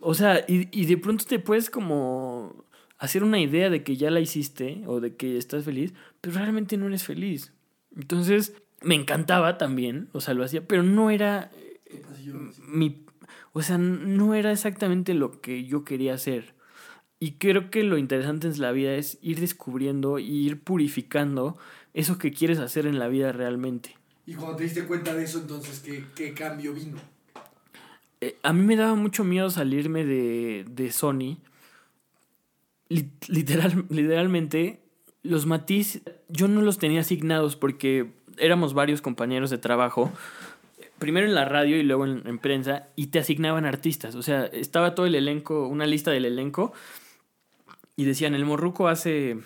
o sea, y, y de pronto te puedes como hacer una idea de que ya la hiciste o de que estás feliz, pero realmente no eres feliz. Entonces, me encantaba también, o sea, lo hacía, pero no era eh, mi o sea, no era exactamente lo que yo quería hacer. Y creo que lo interesante en la vida es ir descubriendo y ir purificando eso que quieres hacer en la vida realmente. Y cuando te diste cuenta de eso, entonces, ¿qué, qué cambio vino? Eh, a mí me daba mucho miedo salirme de, de Sony. Li- Literal, literalmente, los matiz yo no los tenía asignados porque éramos varios compañeros de trabajo. Primero en la radio y luego en, en prensa, y te asignaban artistas. O sea, estaba todo el elenco, una lista del elenco, y decían: el morruco hace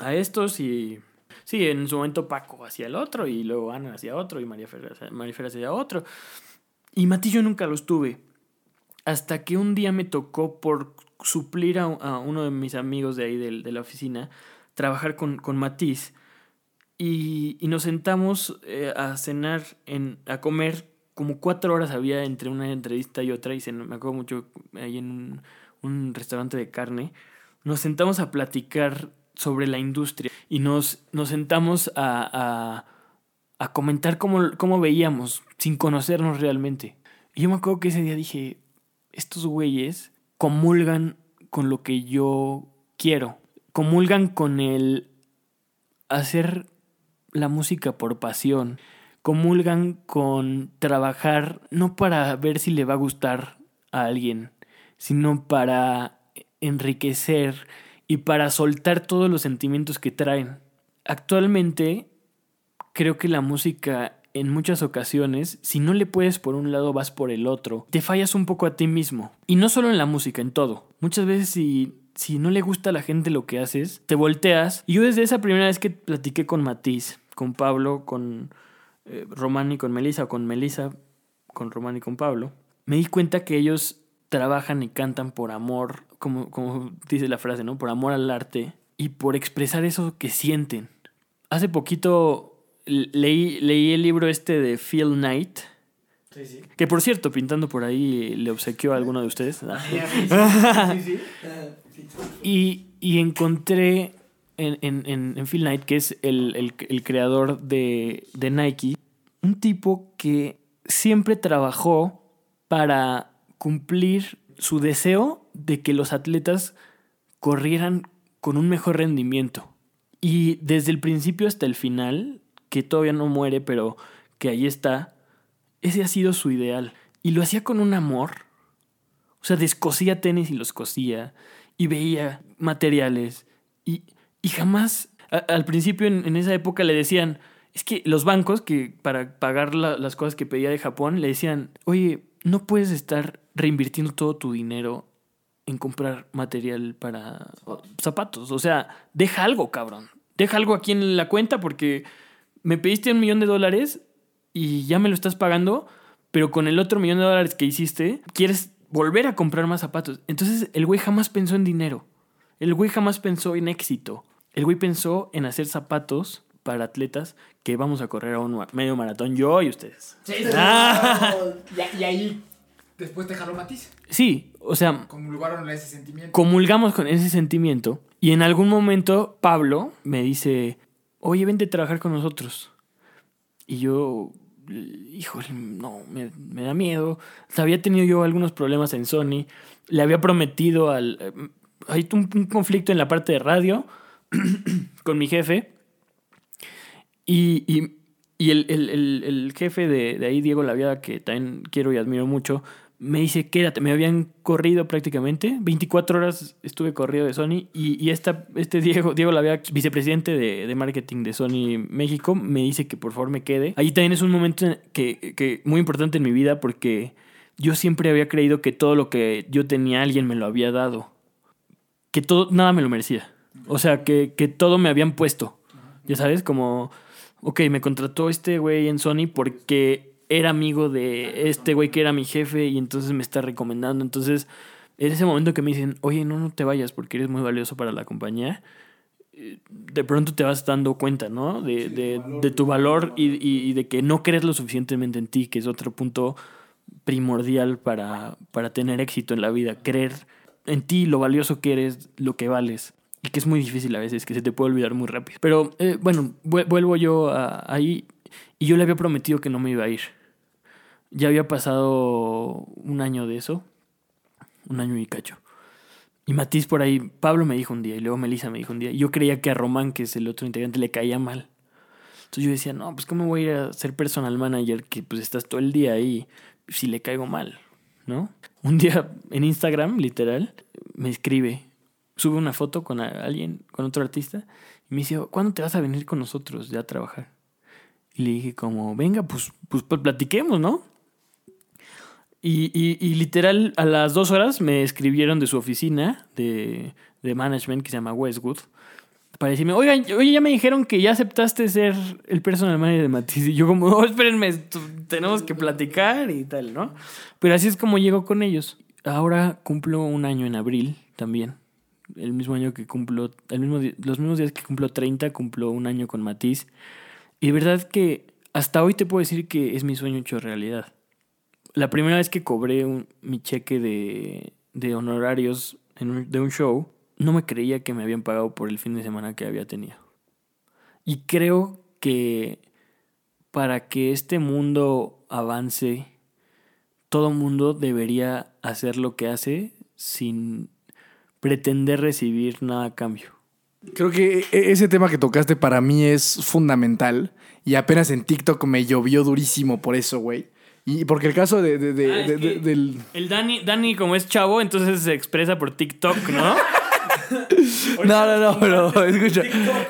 a estos y. Sí, en su momento Paco hacía el otro, y luego Ana hacía otro, y María Fer, María hacía otro. Y Mati yo nunca los tuve. Hasta que un día me tocó por suplir a, uno de mis amigos de ahí del- de, la oficina, trabajar con, con Matiz. Y, y nos sentamos eh, a cenar, en, a comer. Como cuatro horas había entre una entrevista y otra. Y se, me acuerdo mucho ahí en un, un restaurante de carne. Nos sentamos a platicar sobre la industria. Y nos, nos sentamos a, a, a comentar cómo, cómo veíamos, sin conocernos realmente. Y yo me acuerdo que ese día dije, estos güeyes comulgan con lo que yo quiero. Comulgan con el hacer la música por pasión. Comulgan con trabajar no para ver si le va a gustar a alguien, sino para enriquecer y para soltar todos los sentimientos que traen. Actualmente creo que la música en muchas ocasiones, si no le puedes por un lado, vas por el otro. Te fallas un poco a ti mismo. Y no solo en la música, en todo. Muchas veces si, si no le gusta a la gente lo que haces, te volteas. Y yo desde esa primera vez que platiqué con Matiz, con Pablo, con eh, Román y con Melissa, o con Melissa, con Román y con Pablo, me di cuenta que ellos trabajan y cantan por amor, como, como dice la frase, ¿no? Por amor al arte y por expresar eso que sienten. Hace poquito leí, leí el libro este de Phil Knight. Sí, sí. Que por cierto, pintando por ahí, le obsequió a alguno de ustedes. sí, sí. Y, y encontré en, en, en, Phil Knight, que es el, el, el creador de, de Nike, un tipo que siempre trabajó para cumplir su deseo de que los atletas corrieran con un mejor rendimiento. Y desde el principio hasta el final, que todavía no muere, pero que ahí está, ese ha sido su ideal. Y lo hacía con un amor. O sea, descosía tenis y los cosía. Y veía materiales. Y, Y jamás, al principio en, esa época le decían, es que los bancos que para pagar la- las cosas que pedía de Japón le decían, oye, no puedes estar reinvirtiendo todo tu dinero en comprar material para zapatos. O sea, deja algo, cabrón. Deja algo aquí en la cuenta porque me pediste un millón de dólares y ya me lo estás pagando, pero con el otro millón de dólares que hiciste, quieres volver a comprar más zapatos. Entonces el güey jamás pensó en dinero. El güey jamás pensó en éxito. El güey pensó en hacer zapatos para atletas que vamos a correr a un medio maratón yo y ustedes. Ah. y, y ahí después te jaló Matiz. Sí, o sea, Comulgaron ese sentimiento. comulgamos con ese sentimiento y en algún momento Pablo me dice, oye, vente a trabajar con nosotros. Y yo, híjole, no, me, me da miedo. O sea, había tenido yo algunos problemas en Sony. Le había prometido al... Hay un, conflicto en la parte de radio con mi jefe. Y, y- el, el- el- jefe de, de ahí, Diego Laviada, que también quiero y admiro mucho, me dice, quédate, me habían corrido prácticamente, 24 horas estuve corrido de Sony y, y esta, este Diego, Diego Laviada, vicepresidente de, de marketing de Sony México, me dice que por favor me quede. Ahí también es un momento en- que, que muy importante en mi vida porque yo siempre había creído que todo lo que yo tenía alguien me lo había dado, que todo, nada me lo merecía. O sea, que, que todo me habían puesto. Ya sabes, como, ok, me contrató este güey en Sony porque era amigo de este güey que era mi jefe y entonces me está recomendando. Entonces, en ese momento que me dicen, oye, no, no te vayas porque eres muy valioso para la compañía, de pronto te vas dando cuenta, ¿no? De, de, de tu valor y, y- y de que no crees lo suficientemente en ti, que es otro punto primordial para, para tener éxito en la vida. Creer en ti, lo valioso que eres, lo que vales. Y que es muy difícil a veces, que se te puede olvidar muy rápido. Pero eh, bueno, vuel- vuelvo yo a- ahí y yo le había prometido que no me iba a ir. Ya había pasado un año de eso, un año y cacho. Y Matiz por ahí, Pablo me dijo un día y luego Melissa me dijo un día. Yo creía que a Román, que es el otro integrante, le caía mal. Entonces yo decía, no, pues ¿cómo voy a ir a ser personal manager que pues estás todo el día ahí si le caigo mal, ¿no? Un día en Instagram, literal, me escribe, sube una foto con alguien, con otro artista, y me dice, ¿cuándo te vas a venir con nosotros ya a trabajar? Y le dije como, venga, pues, pues, pues platiquemos, ¿no? Y, y- y literal, a las dos horas me escribieron de su oficina de, de management que se llama Westwood para decirme, oigan, oye, ya me dijeron que ya aceptaste ser el personal manager de Matiz. Y yo como, oh, espérenme, tenemos que platicar y tal, ¿no? Pero así es como llego con ellos. Ahora cumplo un año en abril también. El mismo año que cumplo, el mismo los mismos días que cumplo 30, cumplo un año con Matiz. Y de verdad que hasta hoy te puedo decir que es mi sueño hecho realidad. La primera vez que cobré un- mi cheque de, de honorarios en un- de un show, no me creía que me habían pagado por el fin de semana que había tenido. Y creo que para que este mundo avance, todo mundo debería hacer lo que hace sin pretender recibir nada a cambio. Creo que e- ese tema que tocaste para mí es fundamental. Y apenas en TikTok me llovió durísimo por eso, güey. Y porque el caso de, de- de- Ah, es de- de- que- del. El Dani, Dani, como es chavo, entonces se expresa por TikTok, ¿no? No, no, no, pero escucha.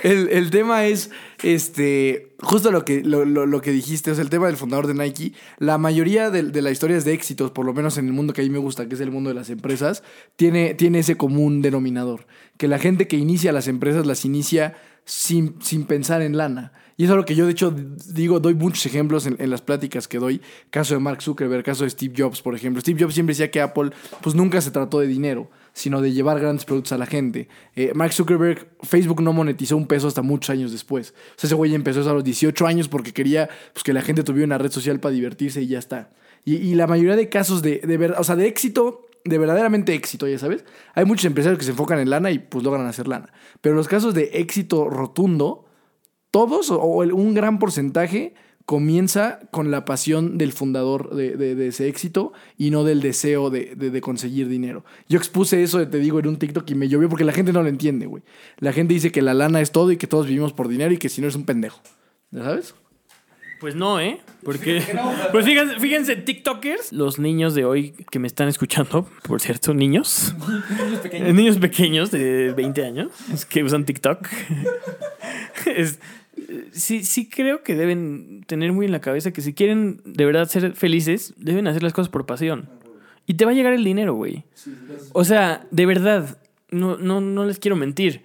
El, el tema es, este, justo lo que, lo, lo- lo que dijiste, o sea, el tema del fundador de Nike. La mayoría de, de las historias de éxitos, por lo menos en el mundo que a mí me gusta, que es el mundo de las empresas, tiene, tiene ese común denominador. Que la gente que inicia las empresas las inicia sin, sin pensar en lana. Y eso es lo que yo, de hecho, digo, doy muchos ejemplos en, en las pláticas que doy. Caso de Mark Zuckerberg, caso de Steve Jobs, por ejemplo. Steve Jobs siempre decía que Apple, pues nunca se trató de dinero, sino de llevar grandes productos a la gente. Eh, Mark Zuckerberg, Facebook no monetizó un peso hasta muchos años después. O sea, ese güey empezó a los 18 años porque quería pues, que la gente tuviera una red social para divertirse y ya está. Y, la mayoría de casos de, de verdad, o sea, de éxito, de verdaderamente éxito, ya sabes. Hay muchos empresarios que se enfocan en lana y pues logran hacer lana. Pero los casos de éxito rotundo, todos o- un gran porcentaje comienza con la pasión del fundador de, de- de ese éxito y no del deseo de, de- de conseguir dinero. Yo expuse eso, te digo, en un TikTok y me llovió porque la gente no lo entiende, güey. La gente dice que la lana es todo y que todos vivimos por dinero y que si no es un pendejo. ¿Ya sabes? Pues no, ¿eh? Porque, pues fíjense, fíjense, TikTokers, los niños de hoy que me están escuchando, por cierto, niños, Niños pequeños. niños pequeños de 20 años que usan TikTok, es- sí, sí creo que deben tener muy en la cabeza que si quieren de verdad ser felices, deben hacer las cosas por pasión. Y te va a llegar el dinero, güey. O sea, de verdad, no, no, no les quiero mentir,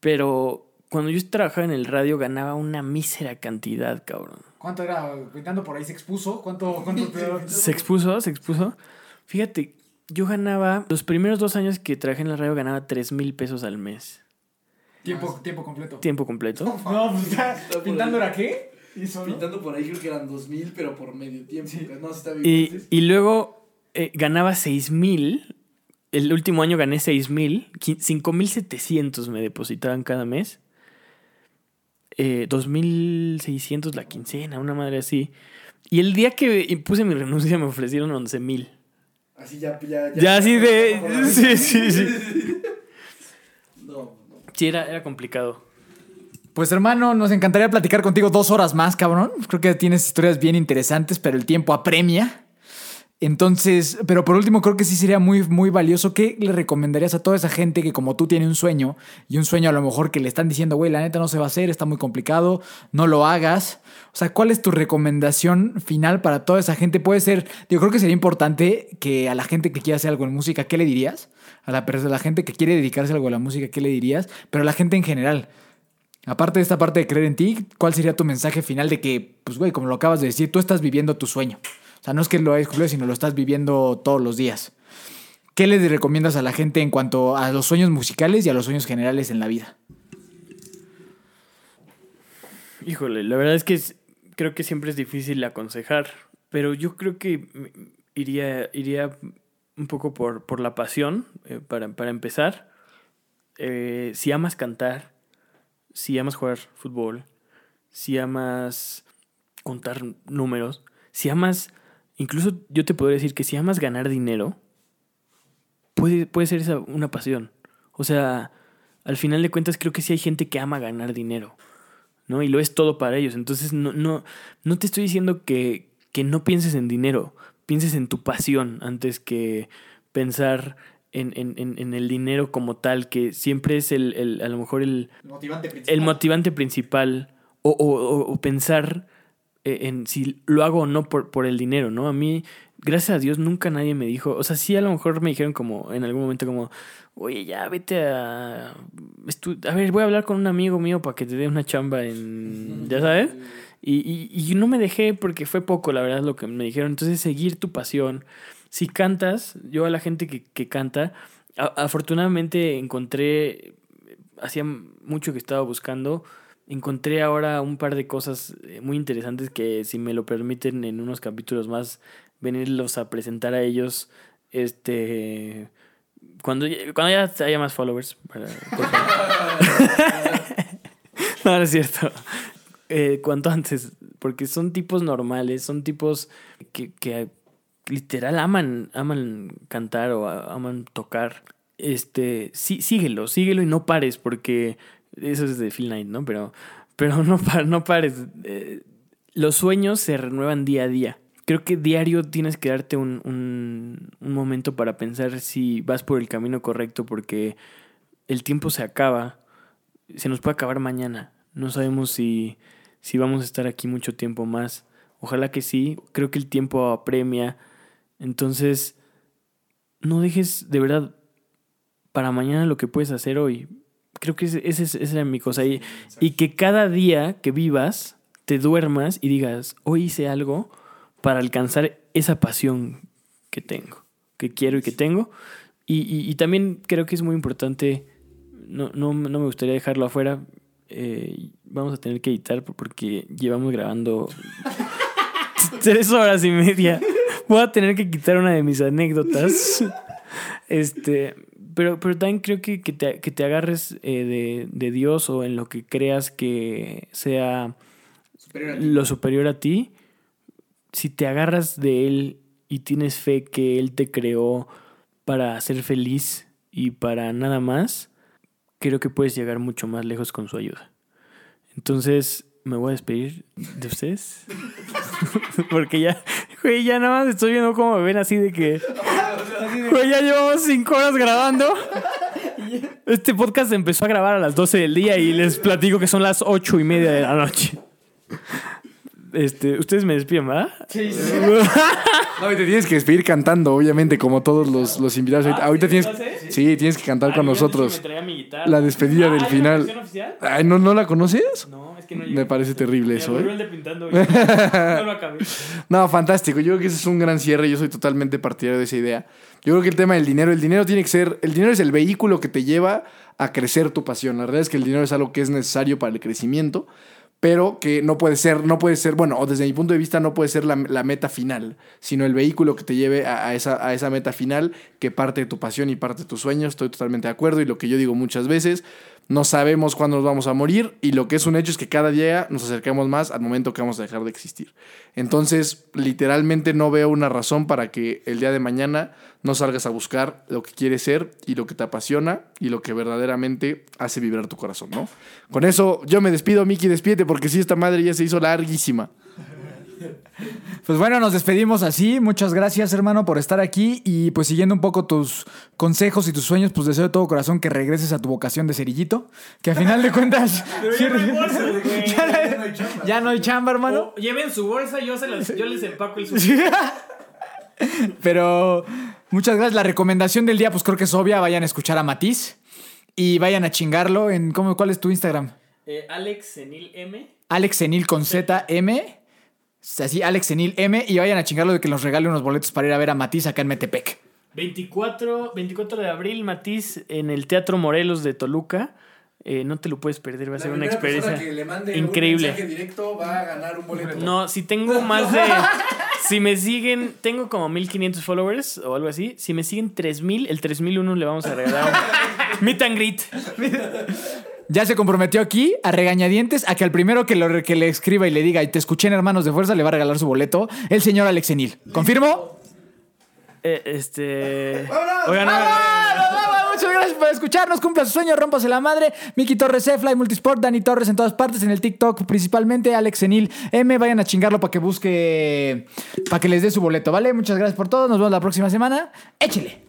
pero cuando yo trabajaba en el radio ganaba una mísera cantidad, cabrón. ¿Cuánto era? Pintando por ahí se expuso. ¿Cuánto, cuánto te- Se expuso, se expuso. Fíjate, yo ganaba, los primeros dos años que trabajé en la radio ganaba 3 mil pesos al mes. Tiempo, tiempo completo. Tiempo completo. No, pues ¿Pintando era qué? ¿Hizo, no? Pintando por ahí creo que eran 2000, pero por medio tiempo. No, sí está bien. Y, luego eh, ganaba 6 mil. El último año gané 6 mil. 5 mil 700 me depositaban cada mes. Eh, 2.600 la quincena, una madre así. Y el día que puse mi renuncia me ofrecieron 11 mil. Así ya, ya, Ya así de... Sí, sí, sí. Sí, era, era complicado. Pues hermano, nos encantaría platicar contigo dos horas más, cabrón. Creo que tienes historias bien interesantes, pero el tiempo apremia. Entonces, pero por último, creo que sí sería muy, muy valioso. ¿Qué le recomendarías a toda esa gente que como tú tiene un sueño y un sueño a lo mejor que le están diciendo, güey, la neta no se va a hacer, está muy complicado, no lo hagas? O sea, ¿cuál es tu recomendación final para toda esa gente? Puede ser, yo creo que sería importante que a la gente que quiera hacer algo en música, ¿qué le dirías? A la, la gente que quiere dedicarse algo a la música, ¿qué le dirías? Pero a la gente en general. Aparte de esta parte de creer en ti, ¿cuál sería tu mensaje final de que, pues, güey, como lo acabas de decir, tú estás viviendo tu sueño? O sea, no es que lo hayas cumplido, sino lo estás viviendo todos los días. ¿Qué le recomiendas a la gente en cuanto a los sueños musicales y a los sueños generales en la vida? Híjole, la verdad es que creo que siempre es difícil aconsejar, pero yo creo que iría, iría un poco por, por la pasión, eh, para, para empezar. Eh, si amas cantar, si amas jugar fútbol, si amas contar números, si amas, incluso yo te podría decir que si amas ganar dinero, puede, puede ser esa una pasión. O sea, al final de cuentas creo que sí hay gente que ama ganar dinero. ¿no? Y lo es todo para ellos. Entonces, no, no, no te estoy diciendo que, que no pienses en dinero, pienses en tu pasión antes que pensar en, en- en- el dinero como tal, que siempre es el, el- a lo mejor el, Motivante el motivante principal o, o- o- o pensar eh, en si lo hago o no por, por el dinero, ¿no? A mí, gracias a Dios, nunca nadie me dijo, o sea, sí a lo mejor me dijeron como en algún momento como, oye, ya vete a... a ver, voy a hablar con un amigo mío para que te dé una chamba en... ¿Ya sabes? Y, y, y no me dejé porque fue poco, la verdad, lo que me dijeron. Entonces, seguir tu pasión. Si cantas, yo a la gente que, que canta, a- afortunadamente encontré, hacía mucho que estaba buscando, encontré ahora un par de cosas eh, muy interesantes que si me lo permiten en unos capítulos más, venirlos a presentar a ellos, este... Cuando, ya- cuando ya haya más followers. para- no, no es cierto. Eh, cuanto antes, porque son tipos normales, son tipos que, literal aman, aman cantar o aman tocar. Este, sí, síguelo, síguelo y no pares, porque eso es de Phil Knight, ¿no? Pero, pero no, no pares. Eh, los sueños se renuevan día a día. Creo que diario tienes que darte un, un momento para pensar si vas por el camino correcto, porque el tiempo se acaba, se nos puede acabar mañana. No sabemos si, si vamos a estar aquí mucho tiempo más. Ojalá que sí. Creo que el tiempo apremia. Entonces, no dejes de verdad para mañana lo que puedes hacer hoy. Creo que ese es- esa era mi cosa. Y, y que cada día que vivas, te duermas y digas, hoy hice algo para alcanzar esa pasión que tengo, que quiero y que tengo. Y, y- y también creo que es muy importante, no, no, no me gustaría dejarlo afuera, eh, vamos a tener que editar porque llevamos grabando tres horas y media. Voy a tener que quitar una de mis anécdotas. Este, pero, pero también creo que, que, te, que te agarres eh, de, de Dios o en lo que creas que sea lo superior a ti. Si te agarras de Él y tienes fe que Él te creó para ser feliz y para nada más, creo que puedes llegar mucho más lejos con su ayuda. Entonces, me voy a despedir de ustedes. Porque ya, güey, ya nada más estoy viendo cómo me ven así de que. Güey, ya llevamos cinco horas grabando. Este podcast empezó a grabar a las 12 del día y les platico que son las ocho y media de la noche. Este, ustedes me despiden, ¿verdad? Sí, sí. No, y te tienes que despedir cantando, obviamente, como todos los, los invitados. ahorita, ahorita ¿sí tienes, sí, tienes que cantar con Ay, yo antes nosotros. me traía mi guitarra. La despedida Ah, del ¿hay una final. versión oficial? Ay, ¿no, ¿no la conoces? No, es que no Me parece terrible Me eso, ¿eh? el de pintando. y No lo acabé. No, fantástico. Yo creo que ese es un gran cierre. Yo soy totalmente partidario de esa idea. Yo creo que el tema del dinero, el dinero tiene que ser, el dinero es el vehículo que te lleva a crecer tu pasión. La verdad es que el dinero es algo que es necesario para el crecimiento, pero que no puede ser, no puede ser, bueno, o desde mi punto de vista no puede ser la, la meta final, sino el vehículo que te lleve a, esa, a esa meta final que parte de tu pasión y parte de tus sueños. Estoy totalmente de acuerdo y lo que yo digo muchas veces, no sabemos cuándo nos vamos a morir y lo que es un hecho es que cada día nos acercamos más al momento que vamos a dejar de existir. Entonces, literalmente no veo una razón para que el día de mañana no salgas a buscar lo que quieres ser y lo que te apasiona y lo que verdaderamente hace vibrar tu corazón, ¿no? Con eso yo me despido, Miki, despídete porque sí, esta madre ya se hizo larguísima. Pues bueno, nos despedimos así. Muchas gracias, hermano, por estar aquí. Y pues siguiendo un poco tus consejos y tus sueños, pues deseo de todo corazón que regreses a tu vocación de cerillito. Que a final de cuentas. ya no güey. ya, no hay, ya no hay chamba, hermano. O lleven su bolsa, yo, se las, yo les empaco el su. Pero muchas gracias. La recomendación del día, pues creo que es obvia. Vayan a escuchar a Matiz. Y vayan a chingarlo en. ¿cómo, ¿Cuál es tu Instagram? Eh, Alex Senil M. Alex Senil con ZM. Así, Alex Senil M. Y vayan a chingarlo de que nos regale unos boletos para ir a ver a Matiz acá en Metepec. 24, 24 de abril, Matiz, en el Teatro Morelos de Toluca. Eh, no te lo puedes perder, va a ser una experiencia increíble. directo va a ganar un boleto. No, si tengo más de. Si me siguen, tengo como 1500 followers o algo así. Si me siguen 3000, el 3001 le vamos a regalar un meet and greet. Ya se comprometió aquí a regañadientes a que al primero que, lo, que le escriba y le diga y te escuché en Hermanos de Fuerza le va a regalar su boleto el señor Alex Senil. ¿Confirmo? Eh, este. Oigan, ¡Ah, nos vamos! Muchas gracias por escucharnos. Cumpla su sueño, rompase la madre. Miki Torres, Efly, Multisport, Dani Torres en todas partes, en el TikTok principalmente, Alex Enil, M. Vayan a chingarlo para que busque, para que les dé su boleto, ¿vale? Muchas gracias por todo. Nos vemos la próxima semana. Échele.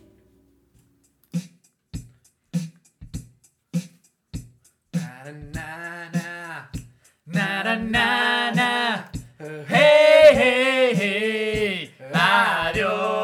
hey hey hey adiós